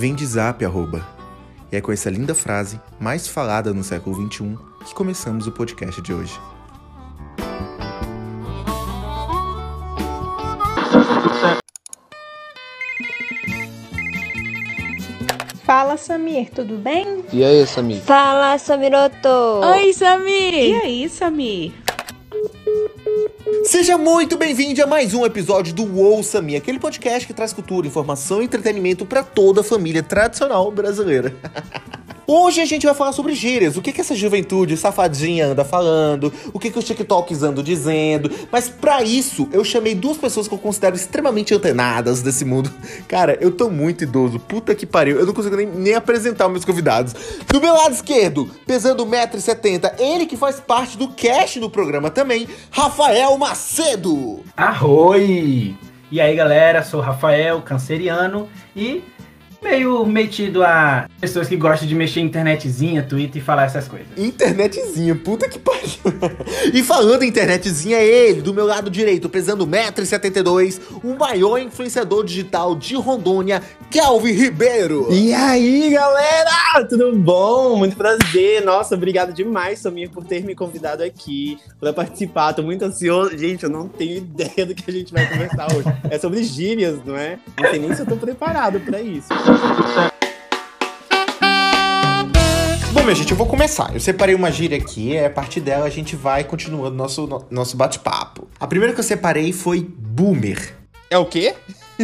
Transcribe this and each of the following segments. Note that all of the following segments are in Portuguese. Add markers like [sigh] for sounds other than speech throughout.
vem de zap, arroba. E é com essa linda frase, mais falada no século XXI, que começamos o podcast de hoje. Fala, Samir, tudo bem? E aí, Samir? Fala, Samiroto! Oi, Samir! E aí, Samir? Seja muito bem-vindo a mais um episódio do Ouça Me, aquele podcast que traz cultura, informação e entretenimento para toda a família tradicional brasileira. [laughs] Hoje a gente vai falar sobre gírias, o que, que essa juventude safadinha anda falando, o que, que os TikToks andam dizendo. Mas para isso, eu chamei duas pessoas que eu considero extremamente antenadas desse mundo. [laughs] Cara, eu tô muito idoso, puta que pariu, eu não consigo nem, nem apresentar os meus convidados. Do meu lado esquerdo, pesando 1,70m, ele que faz parte do cast do programa também, Rafael Macedo. Arroi! E aí, galera, sou Rafael, canceriano e meio metido a pessoas que gostam de mexer em internetzinha, Twitter e falar essas coisas. Internetzinha, puta que pariu. [laughs] e falando em internetzinha, é ele, do meu lado direito, pesando 1,72m, o maior influenciador digital de Rondônia, Kelvin Ribeiro. E aí, galera? Tudo bom? Muito prazer. Nossa, obrigado demais, Samir, por ter me convidado aqui para participar. Tô muito ansioso. Gente, eu não tenho ideia do que a gente vai conversar hoje. É sobre gírias, não é? Não sei nem se eu tô preparado para isso. Bom, minha gente, eu vou começar. Eu separei uma gíria aqui, e a partir dela a gente vai continuando nosso, no- nosso bate-papo. A primeira que eu separei foi boomer. É o quê?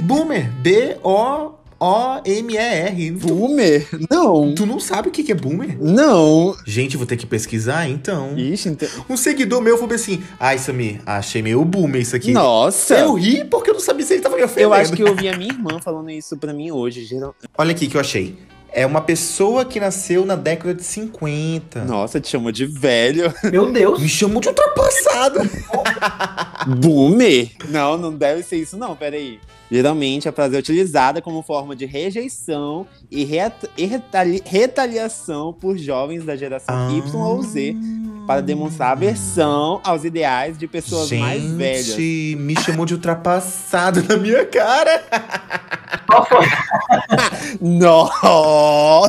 Boomer, B-O-O-M-E-R. Tu, Boomer? Não. tu não sabe o que que é boomer? Não. Gente, vou ter que pesquisar então. Ixi, então... Um seguidor meu falou assim: Ai, Samir, achei meio boomer isso aqui. Nossa. Eu ri porque eu não sabia se ele tava me ofendendo. Eu acho que eu ouvi a minha irmã falando isso pra mim hoje. Geral... Olha aqui que eu achei. É uma pessoa que nasceu na década de 50. Nossa, te chamou de velho. Meu Deus! Me chamou de ultrapassado. [laughs] Boomer? Não, não deve ser isso não, peraí. Geralmente a frase é utilizada como forma de rejeição e e retali- retaliação por jovens da geração Y ou Z para demonstrar aversão aos ideais de pessoas Gente, mais velhas. me chamou de ultrapassado na minha cara.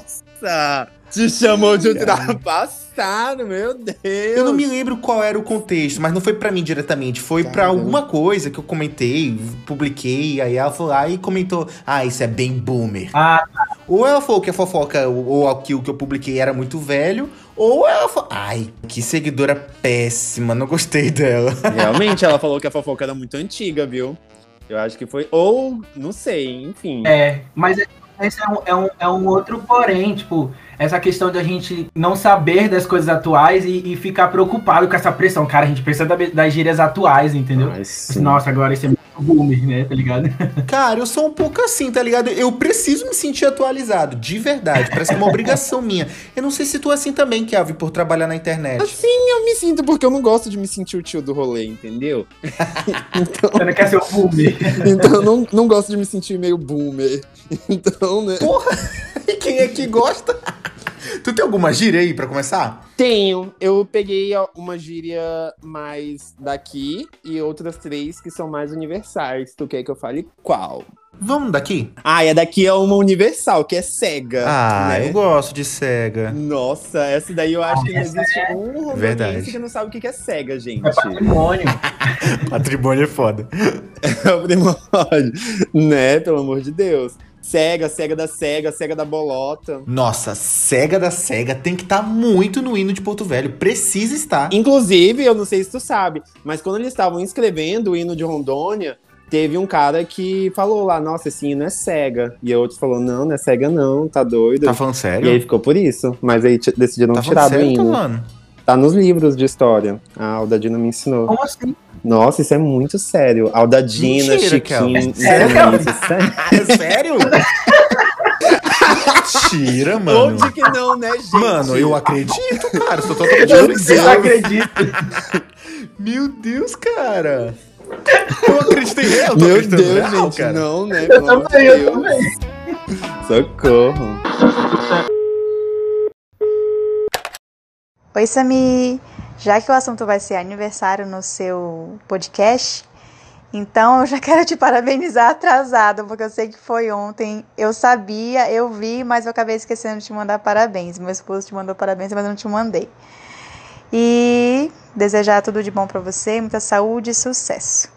Nossa! Te chamou de ultrapassado, meu Deus! Eu não me lembro qual era o contexto, mas não foi pra mim diretamente. Foi pra Caramba. alguma coisa que eu comentei, publiquei. Aí ela foi lá e comentou: Ah, isso é bem boomer. Ah, Ou ela falou que a fofoca, ou ou aquilo que eu publiquei era muito velho, ou ela falou: Ai, que seguidora péssima, não gostei dela. Realmente, ela falou que a fofoca era muito antiga, viu? Eu acho que foi. Ou, não sei, enfim. é, mas esse é um, é, um, é um outro porém, tipo, essa questão de a gente não saber das coisas atuais e, e ficar preocupado com essa pressão. Cara, a gente precisa da- das gírias atuais, entendeu? Mas. Nossa, agora isso é boomer, né? Tá ligado? [laughs] Cara, eu sou um pouco assim, tá ligado? Eu preciso me sentir atualizado, de verdade. Parece que é uma obrigação [laughs] minha. Eu não sei se tu é assim também, Kelvin, por trabalhar na internet. Assim eu me sinto, porque eu não gosto de me sentir o tio do rolê, entendeu? [laughs] então, Você não quer ser o boomer. então eu não, não gosto de me sentir meio boomer. Então, né? E quem é que gosta? Tu tem alguma gíria aí pra começar? Tenho. Eu peguei uma gíria mais daqui e outras três que são mais universais. Tu quer que eu fale qual? Vamos daqui? Ah, e a daqui é uma universal, que é cega. Ah, né? eu gosto de cega. Nossa, essa daí eu acho que não existe um romanense Verdade. que não sabe o que que é cega, gente. É patrimônio. [laughs] Patrimônio é foda. [laughs] É o primórdio, [laughs] né? Pelo amor de Deus. Cega, cega da cega, cega da bolota. Nossa, cega da cega tem que estar muito no hino de Porto Velho. Precisa estar. Inclusive, eu não sei se tu sabe, mas quando eles estavam escrevendo o hino de Rondônia, teve um cara que falou lá, nossa, esse hino é cega. E outros falou, não, não é cega não, tá doido. Tá falando e aí sério? ficou por isso. Mas aí decidiram Tá tirar do sério, hino. tá falando? Tá nos livros de história. A Aldadina me ensinou. Como assim? Nossa, isso é muito sério. Aldadina, Mentira, Chiquinho. Kelvin. Sério, sério. [laughs] É sério? Mentira, mano. Onde que não, né, gente? Mano, eu acredito, cara. Sou totalmente. Eu acredito. [laughs] Meu Deus, cara. Eu acreditei real. Meu acreditando Deus, real, gente, cara. não, né? Eu também, eu também. Socorro. Oi, Sami! Já que o assunto vai ser aniversário no seu podcast, Então eu já [laughs] quero te parabenizar atrasado, porque eu sei que foi ontem. Eu sabia, eu vi, mas eu acabei esquecendo de te mandar parabéns. Meu esposo te mandou parabéns, mas eu não te mandei. E desejar tudo de bom para você, muita saúde e sucesso.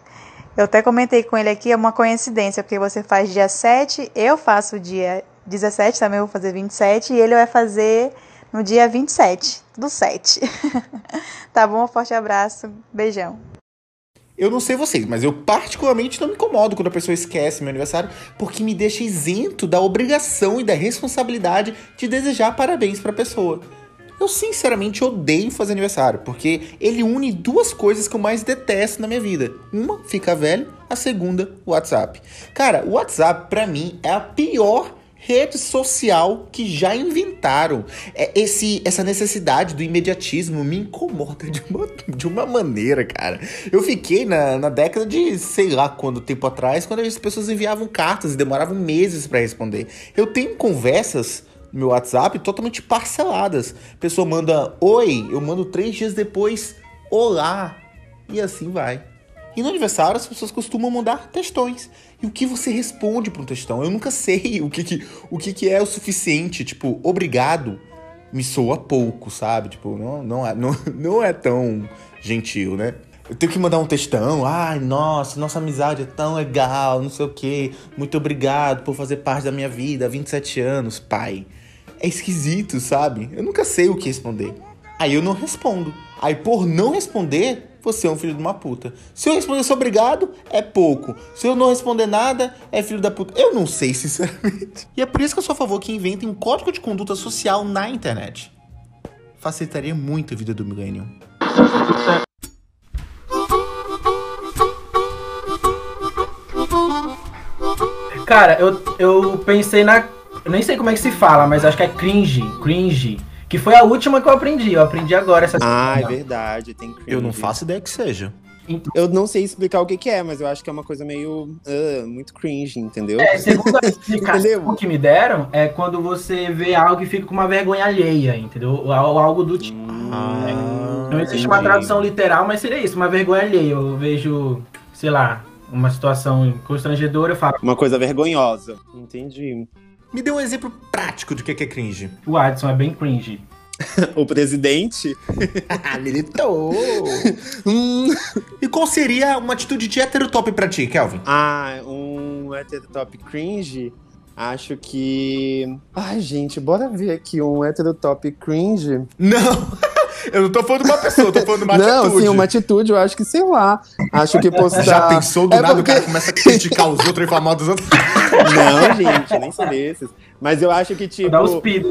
Eu até comentei com ele aqui, é uma coincidência, porque você faz dia 7, eu faço dia 17, também vou fazer 27, e ele vai fazer no dia 27, do 7. [laughs] tá bom? Um forte abraço, beijão. Eu não sei vocês, mas eu particularmente não me incomodo quando a pessoa esquece meu aniversário, porque me deixa isento da obrigação e da responsabilidade de desejar parabéns para a pessoa. Eu sinceramente odeio fazer aniversário, porque ele une duas coisas que eu mais detesto na minha vida. Uma, ficar velho, a segunda, o WhatsApp. Cara, o WhatsApp para mim é a pior rede social que já inventaram. É esse, essa necessidade do imediatismo me incomoda de uma, de uma maneira, cara. Eu fiquei na, na década de sei lá quando tempo atrás, quando as pessoas enviavam cartas e demoravam meses para responder. Eu tenho conversas no meu WhatsApp totalmente parceladas. A pessoa manda oi, eu mando três dias depois olá. E assim vai. E no aniversário as pessoas costumam mandar textões. E o que você responde para um textão? Eu nunca sei o que, que, o que, que é o suficiente. Tipo, obrigado me soa pouco, sabe? Tipo, não, não, é, [laughs] não, não é tão gentil, né? Eu tenho que mandar um textão. Ai, nossa, nossa amizade é tão legal, não sei o quê. Muito obrigado por fazer parte da minha vida há 27 anos, pai. É esquisito, sabe? Eu nunca sei o que responder. Aí eu não respondo. Aí por não responder, você é um filho de uma puta. Se eu responder sou obrigado, é pouco. Se eu não responder nada, é filho da puta. Eu não sei, [laughs] sinceramente. E é por isso que eu sou a favor que inventem um código de conduta social na internet. Facilitaria muito a vida do millennium. Cara, eu, eu pensei na. Eu nem sei como é que se fala, mas acho que é cringe. Cringe. Que foi a última que eu aprendi. Eu aprendi agora essa Ah, é verdade, tem cringe. Eu não faço ideia que seja. Eu não sei explicar o que, que é, mas eu acho que é uma coisa meio. ah, muito cringe, entendeu? É, segundo a explicação que me deram, é quando você vê algo e fica com uma vergonha alheia, entendeu? Ou algo do tipo. Ah, Não existe uma tradução literal, mas seria isso, uma vergonha alheia. Eu vejo, sei lá, uma situação constrangedora, eu falo, Uma coisa vergonhosa. Entendi. Me dê um exemplo prático do que é cringe. o Adson é bem cringe. [laughs] O presidente. Ah, militou! [laughs] Hum. E qual seria uma atitude de heterotop pra ti, Kelvin? Ah, um heterotop cringe. Acho que. Ai, gente, bora ver aqui um heterotop cringe. Não! [laughs] Eu não tô falando de uma pessoa, eu tô falando de uma não, atitude. sim, uma atitude, eu acho que, sei lá. Acho que postar. [laughs] Já pensou do É nada porque- o cara começa a criticar os outros e falar dos outros? [laughs] Não, gente, nem sou desses. Mas eu acho que, tipo,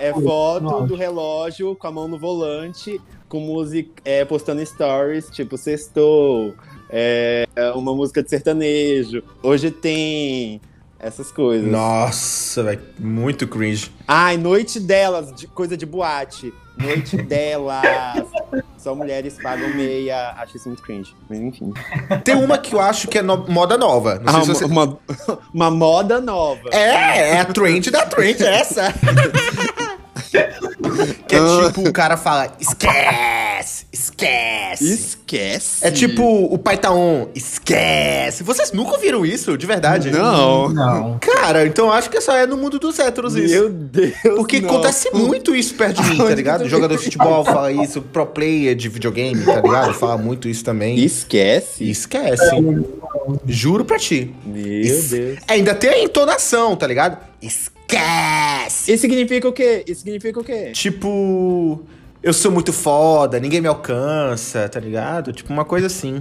é foto do relógio com a mão no volante, com música, é, postando stories, tipo, sextou, é, uma música de sertanejo. Hoje tem essas coisas. Nossa, velho, muito cringe. Ai, noite delas, de- coisa de boate. Noite delas. Só mulheres pagam meia. Acho isso muito cringe. Mas enfim. Tem uma que eu acho que é no- moda nova. Não sei Ah, se uma, você... uma, uma moda nova. É, é a trend da trend, é essa. [laughs] que é tipo, o cara fala, esquece, esquece. Esquece. É tipo, o pai tá on, esquece. Vocês nunca ouviram isso, de verdade? Não. Não. Cara, então acho que só é no mundo dos héteros isso. Meu Deus. Porque não. acontece muito isso perto de mim, tá ligado? Jogador de futebol fala isso, pro player de videogame, tá ligado? Fala muito isso também. Esquece? Esquece. Juro pra ti. Meu Isso. Deus. Ainda tem a entonação, tá ligado? Esquece! Isso significa o quê? Isso significa o quê? Tipo, eu sou muito foda, ninguém me alcança, tá ligado? Tipo, uma coisa assim.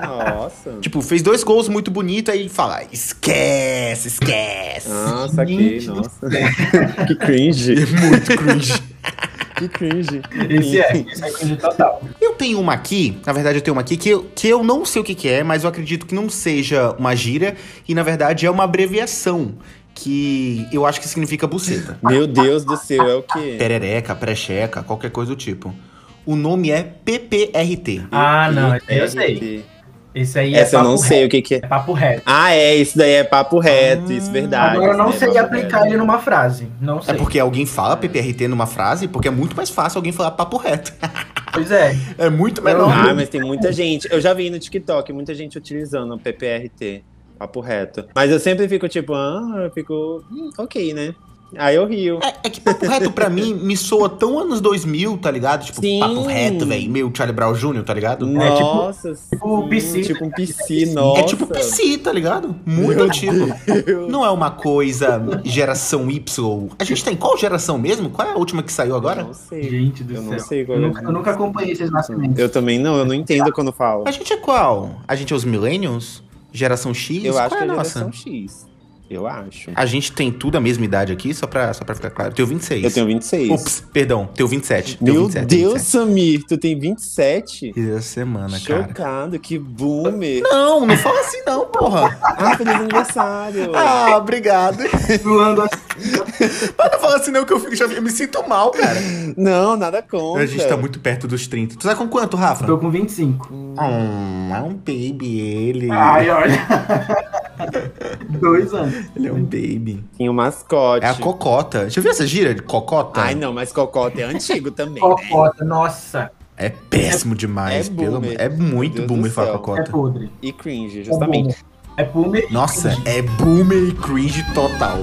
Nossa. Tipo, fez dois gols muito bonitos aí fala, esquece, esquece. Nossa, que, [laughs] nossa. que cringe. Muito cringe. Que cringe. Esse é, esse é cringe total. Eu tenho uma aqui, na verdade eu tenho uma aqui que eu, que eu não sei o que, que é, mas eu acredito que não seja uma gíria e na verdade é uma abreviação que eu acho que significa buceta. [laughs] Meu Deus do céu, é o quê? Perereca, precheca, qualquer coisa do tipo. O nome é PPRT. Ah, não, esse aí eu sei. Esse aí é Essa eu papo não sei reto. o que que é. É papo reto. Ah, é, isso daí é papo reto, isso é verdade. Agora eu não sei é aplicar reto. ele numa frase. Não É sei. porque alguém fala PPRT numa frase, porque é muito mais fácil alguém falar papo reto. [laughs] Pois é. É muito menor. Ah, mas tem muita gente. Eu já vi no TikTok muita gente utilizando o PPRT, papo reto. Mas eu sempre fico tipo, ah, eu fico, hum, ok, né? Aí eu rio. É, é que papo reto pra mim me soa tão anos 2000, tá ligado? Tipo, Sim. papo reto, velho. Meio Charlie Brown Jr., tá ligado? Nossa, tipo sim, PC, tipo um né? PC, nossa. É tipo PC, tá ligado? Muito Meu antigo. Deus. Não é uma coisa geração Y. A gente tem qual geração mesmo? Qual é a última que saiu Eu agora? não sei. Gente do Eu céu. não sei qual eu, é. nunca, eu nunca acompanhei esses nascimentos. Eu também não, eu não entendo quando falo. A gente é qual? A gente é os Millennials? Geração X? Eu acho qual que é é a a nossa? geração X. Eu acho. A gente tem tudo a mesma idade aqui, só pra, só pra ficar claro. Eu tenho 26. Eu tenho 26. Ups, perdão, tenho 27. Tenho Meu 27, tenho Deus, 27. Samir, tu tem 27? Que da semana, cara. Chocado, que boomer. Não, não fala assim não, porra. [laughs] Ah, feliz aniversário. Ah, obrigado. Zoando assim. Mas não fala assim não que eu, fico, já, eu me sinto mal, cara. Não, nada contra. A gente tá muito perto dos 30. Tu tá com quanto, Rafa? Tô com 25. Hum, é um baby ele. Ai, olha. [laughs] Dois anos. Ele é um baby. Tinha o mascote. É a cocota. Já viu essa gira de cocota? Ai, não, mas Cocota é antigo também, né? Cocota, nossa. É péssimo demais. é pelo boomer. amor- É muito boomer falar céu. É cocota. podre. E cringe, justamente. É boomer. Nossa, é boomer e cringe total.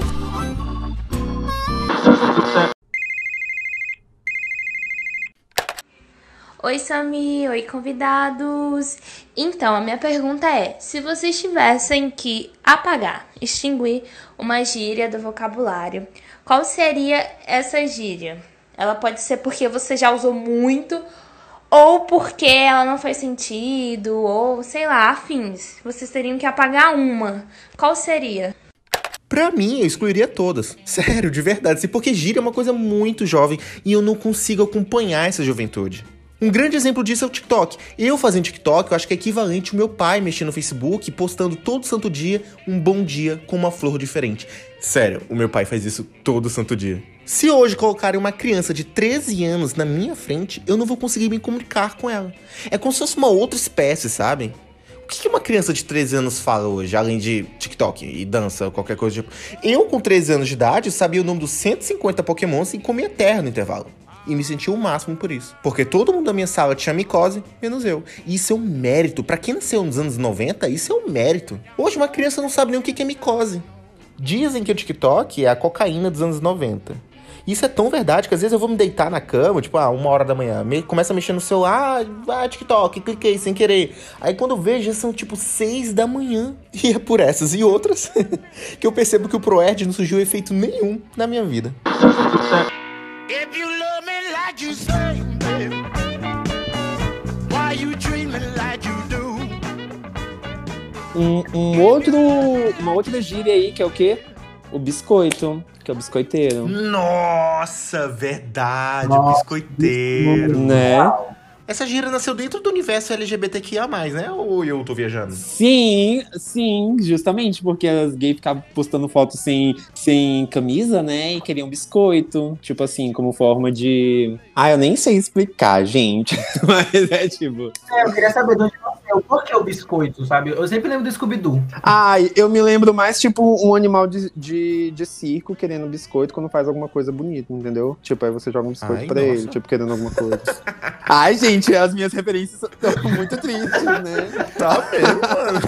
Oi, Sami, oi, convidados. Então, a minha pergunta é: se vocês tivessem que apagar, extinguir uma gíria do vocabulário, qual seria essa gíria? Ela pode ser porque você já usou muito, ou porque ela não faz sentido, ou sei lá, afins. Vocês teriam que apagar uma. Qual seria? Pra mim, eu excluiria todas. [laughs] Sério, de verdade. Assim, porque gira é uma coisa muito jovem e eu não consigo acompanhar essa juventude. Um grande exemplo disso é o TikTok. Eu fazendo TikTok, eu acho que é equivalente ao meu pai mexendo no Facebook, postando todo santo dia um bom dia com uma flor diferente. Sério, o meu pai faz isso todo santo dia. Se hoje colocarem uma criança de 13 anos na minha frente, eu não vou conseguir me comunicar com ela. É como se fosse uma outra espécie, sabe? O que que uma criança de 13 anos fala hoje, além de TikTok e dança, qualquer coisa tipo? Eu, com 13 anos de idade, sabia o nome dos 150 Pokémons e comia terra no intervalo. E me sentia o máximo por isso. Porque todo mundo da minha sala tinha micose, menos eu. E isso é um mérito. Pra quem nasceu nos anos 90, isso é um mérito. Hoje uma criança não sabe nem o que é micose. Dizem que o TikTok é a cocaína dos anos 90. Isso é tão verdade que às vezes eu vou me deitar na cama, tipo, ah, uma hora da manhã, me, começa a mexer no celular, ah, TikTok, cliquei sem querer. Aí quando eu vejo, já são tipo seis da manhã. [laughs] E é por essas e outras [laughs] que eu percebo que o ProErd não surgiu efeito nenhum na minha vida. If you love me like you say, baby, why you me like you do? Um, um outro, uma outra gíria aí, que é o quê? O biscoito, que é o biscoiteiro. Nossa, verdade, Nossa, o biscoiteiro. Né? Essa gira nasceu dentro do universo LGBTQIA, né? Ou eu tô viajando? Sim, sim, justamente porque as gays ficavam postando fotos sem, sem camisa, né? E queriam biscoito, tipo assim, como forma de. Ah, eu nem sei explicar, gente. [laughs] Mas é tipo. É, eu queria saber de onde nasceu. Por que o biscoito, sabe? Eu sempre lembro do Scooby-Doo. Ai, eu me lembro mais, tipo, um animal de, de, de circo querendo biscoito quando faz alguma coisa bonita, entendeu? Tipo, aí você joga um biscoito Ai, pra nossa. ele, tipo, querendo alguma coisa. Ai, gente, as minhas referências estão muito tristes, né? Tá mesmo, mano.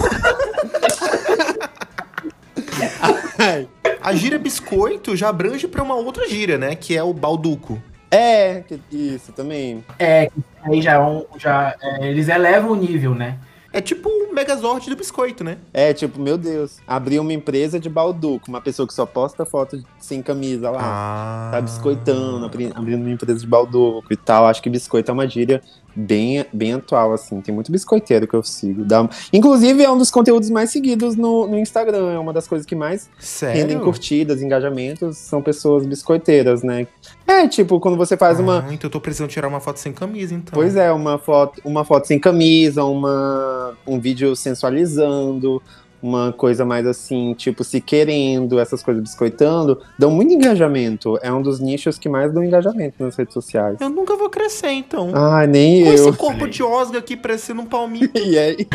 Ai. A gíria biscoito já abrange pra uma outra gíria, né? Que é o balduco. É, que- isso também. É, aí já, é um, já é, eles elevam o nível, né? É tipo o Megazord do biscoito, né? É, tipo, meu Deus, abrir uma empresa de balduco, uma pessoa que só posta foto sem camisa lá. Ah. Tá biscoitando, abri- abrindo uma empresa de balduco e tal. Acho que biscoito é uma gíria bem, bem atual, assim. Tem muito biscoiteiro que eu sigo. Dá- Inclusive, é um dos conteúdos mais seguidos no, no Instagram. É uma das coisas que mais rendem Sério? curtidas, engajamentos, são pessoas biscoiteiras, né? É, tipo, quando você faz uma. Ah, então eu tô precisando tirar uma foto sem camisa, então. Pois é, uma foto, uma foto sem camisa, uma, um vídeo sensualizando, uma coisa mais assim, tipo, se querendo, essas coisas biscoitando, dão muito engajamento. É um dos nichos que mais dão engajamento nas redes sociais. Eu nunca vou crescer, então. Ah, nem Com eu. esse corpo de Osga aqui parecendo um palmito. [laughs] E é isso.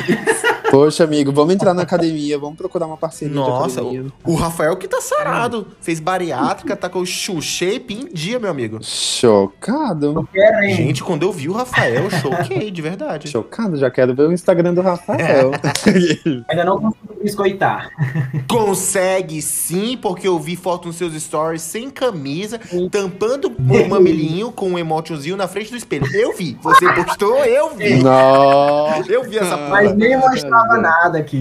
Poxa, amigo, vamos entrar na academia, vamos procurar uma parceria Nossa, o, o Rafael que tá sarado. Fez bariátrica, tá com o shoe shape em dia, meu amigo. Chocado. Querem. Gente, quando eu vi o Rafael, eu choquei, de verdade. Chocado, já quero ver o Instagram do Rafael. [laughs] Ainda não consigo biscoitar. Consegue sim, porque eu vi foto nos seus stories sem camisa, tampando o mamilinho com um emotionzinho na frente do espelho. Eu vi. Você postou, eu vi. Nossa. Eu vi essa Mas nem mostrava nada aqui.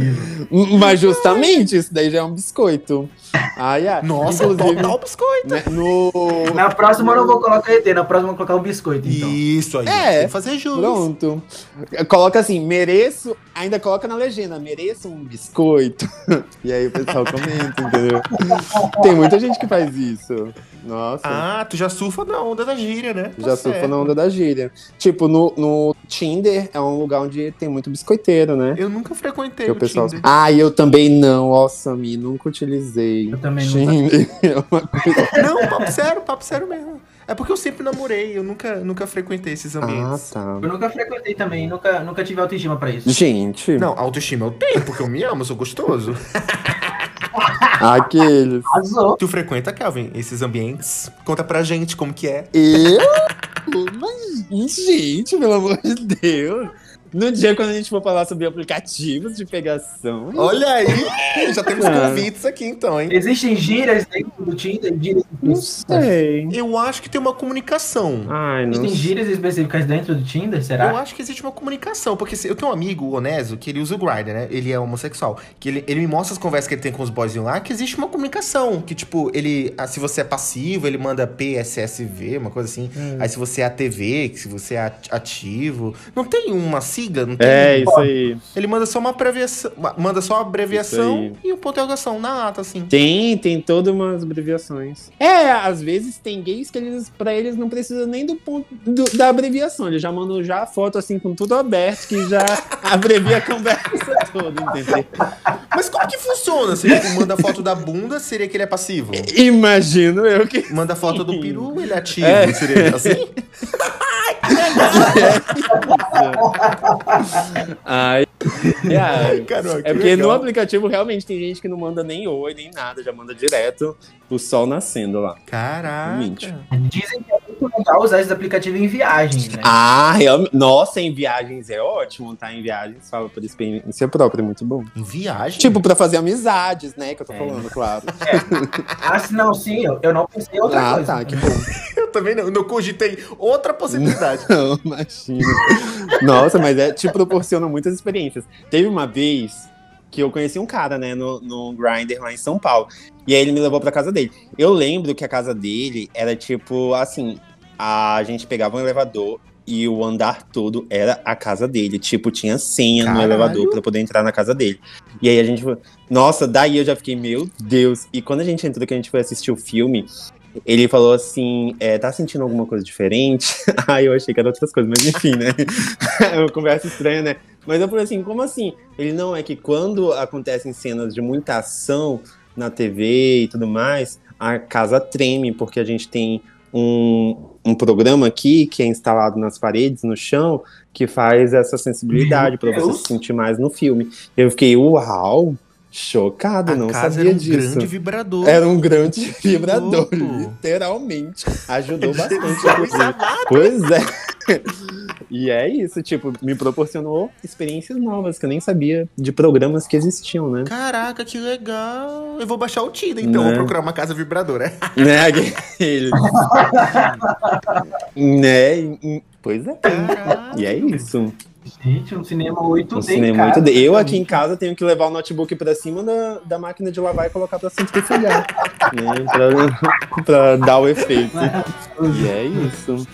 Mas justamente, isso daí já é um biscoito. Ai, ai. Nossa, Inclusive, total biscoito. né, no... Na próxima eu não vou colocar ET, na próxima eu vou colocar um biscoito, então. Isso aí. É. Tem que fazer jus. Pronto. Coloca assim, mereço, ainda coloca na legenda, mereço um biscoito. [laughs] E aí o pessoal comenta, entendeu? Tem muita gente que faz isso. Nossa. Ah, tu já surfa na onda da gíria, né? Tá Já surfa certo. na onda da gíria. Tipo, no, no Tinder é um lugar onde tem muito biscoiteiro, né? Eu nunca frequentei Que o o pessoal. Tinder. Ah, eu também não. Nossa, Mi, nunca utilizei. Eu também Tinder [laughs] é uma coisa. Não, papo sério, papo sério mesmo. É porque eu sempre namorei, eu nunca, nunca frequentei esses Ah, ambientes. tá. Eu nunca frequentei também, nunca, nunca tive autoestima pra isso. Gente, Não, autoestima eu tenho, porque eu me amo, eu sou gostoso. [laughs] aqueles. Arrasou. tu frequenta, Calvin, esses ambientes? Conta pra gente como que é. Eu? Mas, gente, pelo amor de Deus. No dia quando a gente for falar sobre aplicativos de pegação. Olha aí, já temos Ah. convites aqui então, hein? Existem gírias dentro do Tinder? Gírias Não sei. Eu acho que tem uma comunicação. Ai, não Existem gírias específicas dentro do Tinder, Eu será? acho que existe uma comunicação, porque eu tenho um amigo, o Oneso, que ele usa o Grindr, né? Ele é homossexual. Que ele, ele me mostra as conversas que ele tem com os boyzinhos lá, que existe uma comunicação. Que, tipo, ele. ah, Se você é passivo, ele manda PSSV, uma coisa assim. Aí se você é ATV, que se você é at- ativo. Não tem uma sigla, não tem. É, isso aí. Ele manda só uma abreviação. Manda só uma abreviação e um ponto de interrogação na ata, assim. Tem, tem todas umas abreviações. É, às vezes tem gays que eles, pra eles não precisa nem do ponto do- da abreviação. Eles já mandam já a foto assim com tudo aberto, que já [laughs] abrevia a conversa toda, entendeu? Mas como que funciona? Se ele manda foto da bunda, seria que ele é passivo. Imagino eu que. Manda foto do peru, ele é ativo. É. Seria assim? [laughs] Ai. É, [laughs] Caramba, é porque no legal. aplicativo realmente tem gente que não manda nem oi, nem nada, já manda direto o sol nascendo lá. Caraca. Realmente. Dizem que é muito legal usar esses aplicativos em viagens, né? Ah, realmente. Nossa, em viagens é ótimo, tá? Em viagens, fala por experiência própria, é muito bom. Em viagem? Tipo, pra fazer amizades, né? Que eu tô falando, claro. Ah, se não, sim, eu, não pensei em outra Ah, coisa. tá, que bom. Eu também não, não cogitei outra possibilidade. [laughs] Não, imagina. Nossa, mas é, te proporciona muitas experiências. Teve uma vez que eu conheci um cara, né, no, no Grindr lá em São Paulo. E aí ele me levou pra casa dele. Eu lembro que a casa dele era tipo assim: a gente pegava um elevador e o andar todo era a casa dele. Tipo, tinha senha no Caralho. elevador pra poder entrar na casa dele. E aí a gente. foi- Nossa, daí eu já fiquei, meu Deus. E quando a gente entrou, que a gente foi assistir o filme. Ele falou assim, é, tá sentindo alguma coisa diferente? [laughs] Ai, eu achei que era outras coisas, mas enfim, né? [laughs] É uma conversa estranha, né? Mas eu falei assim, como assim? Ele, não, é que quando acontecem cenas de muita ação na TV e tudo mais, a casa treme, porque a gente tem um, um programa aqui que é instalado nas paredes, no chão, que faz essa sensibilidade para você se sentir mais no filme. Eu fiquei, uau, chocado, A não sabia era um disso. grande vibrador. Era um grande [laughs] vibrador, louco. literalmente. Ajudou bastante. Pois é. [laughs] E é isso, tipo, me proporcionou experiências novas que eu nem sabia de programas que existiam, né? Caraca, que legal. Eu vou baixar o Tinder, então. Né? Vou procurar uma casa vibradora. [laughs] né? aquele- né? Pois é. Caraca. E é isso. Gente, um cinema 8D, Um cinema cara. muito de- Eu aqui em casa tenho que levar o notebook pra cima da, da máquina de lavar e colocar pra centrifugar. [laughs] né? pra dar o efeito. E é isso.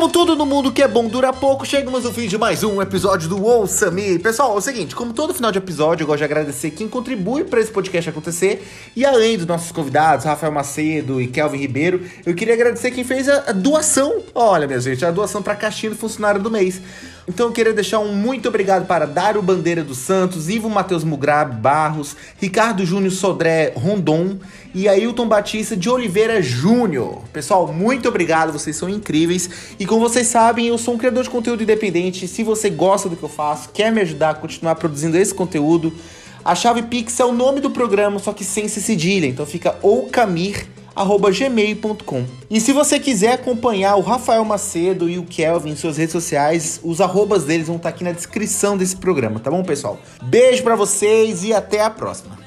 Como tudo no mundo que é bom dura pouco, chegamos ao fim de mais um episódio do Ouça Me. Pessoal, é o seguinte, como todo final de episódio, eu gosto de agradecer quem contribui para esse podcast acontecer. E além dos nossos convidados, Rafael Macedo e Kelvin Ribeiro, eu queria agradecer quem fez a, a doação. Olha, minha gente, a doação para caixinha do funcionário do mês. Então eu queria deixar um muito obrigado para Dário Bandeira dos Santos, Ivo Matheus Mugrab Barros, Ricardo Júnior Sodré Rondon e Ailton Batista de Oliveira Júnior. Pessoal, muito obrigado, vocês são incríveis. E como vocês sabem, eu sou um criador de conteúdo independente. Se você gosta do que eu faço, quer me ajudar a continuar produzindo esse conteúdo, a chave Pix é o nome do programa, só que sem se cedilha. Então fica oucamir@gmail.com. E se você quiser acompanhar o Rafael Macedo e o Kelvin em suas redes sociais, os arrobas deles vão estar aqui na descrição desse programa, tá bom, pessoal? Beijo pra vocês e até a próxima.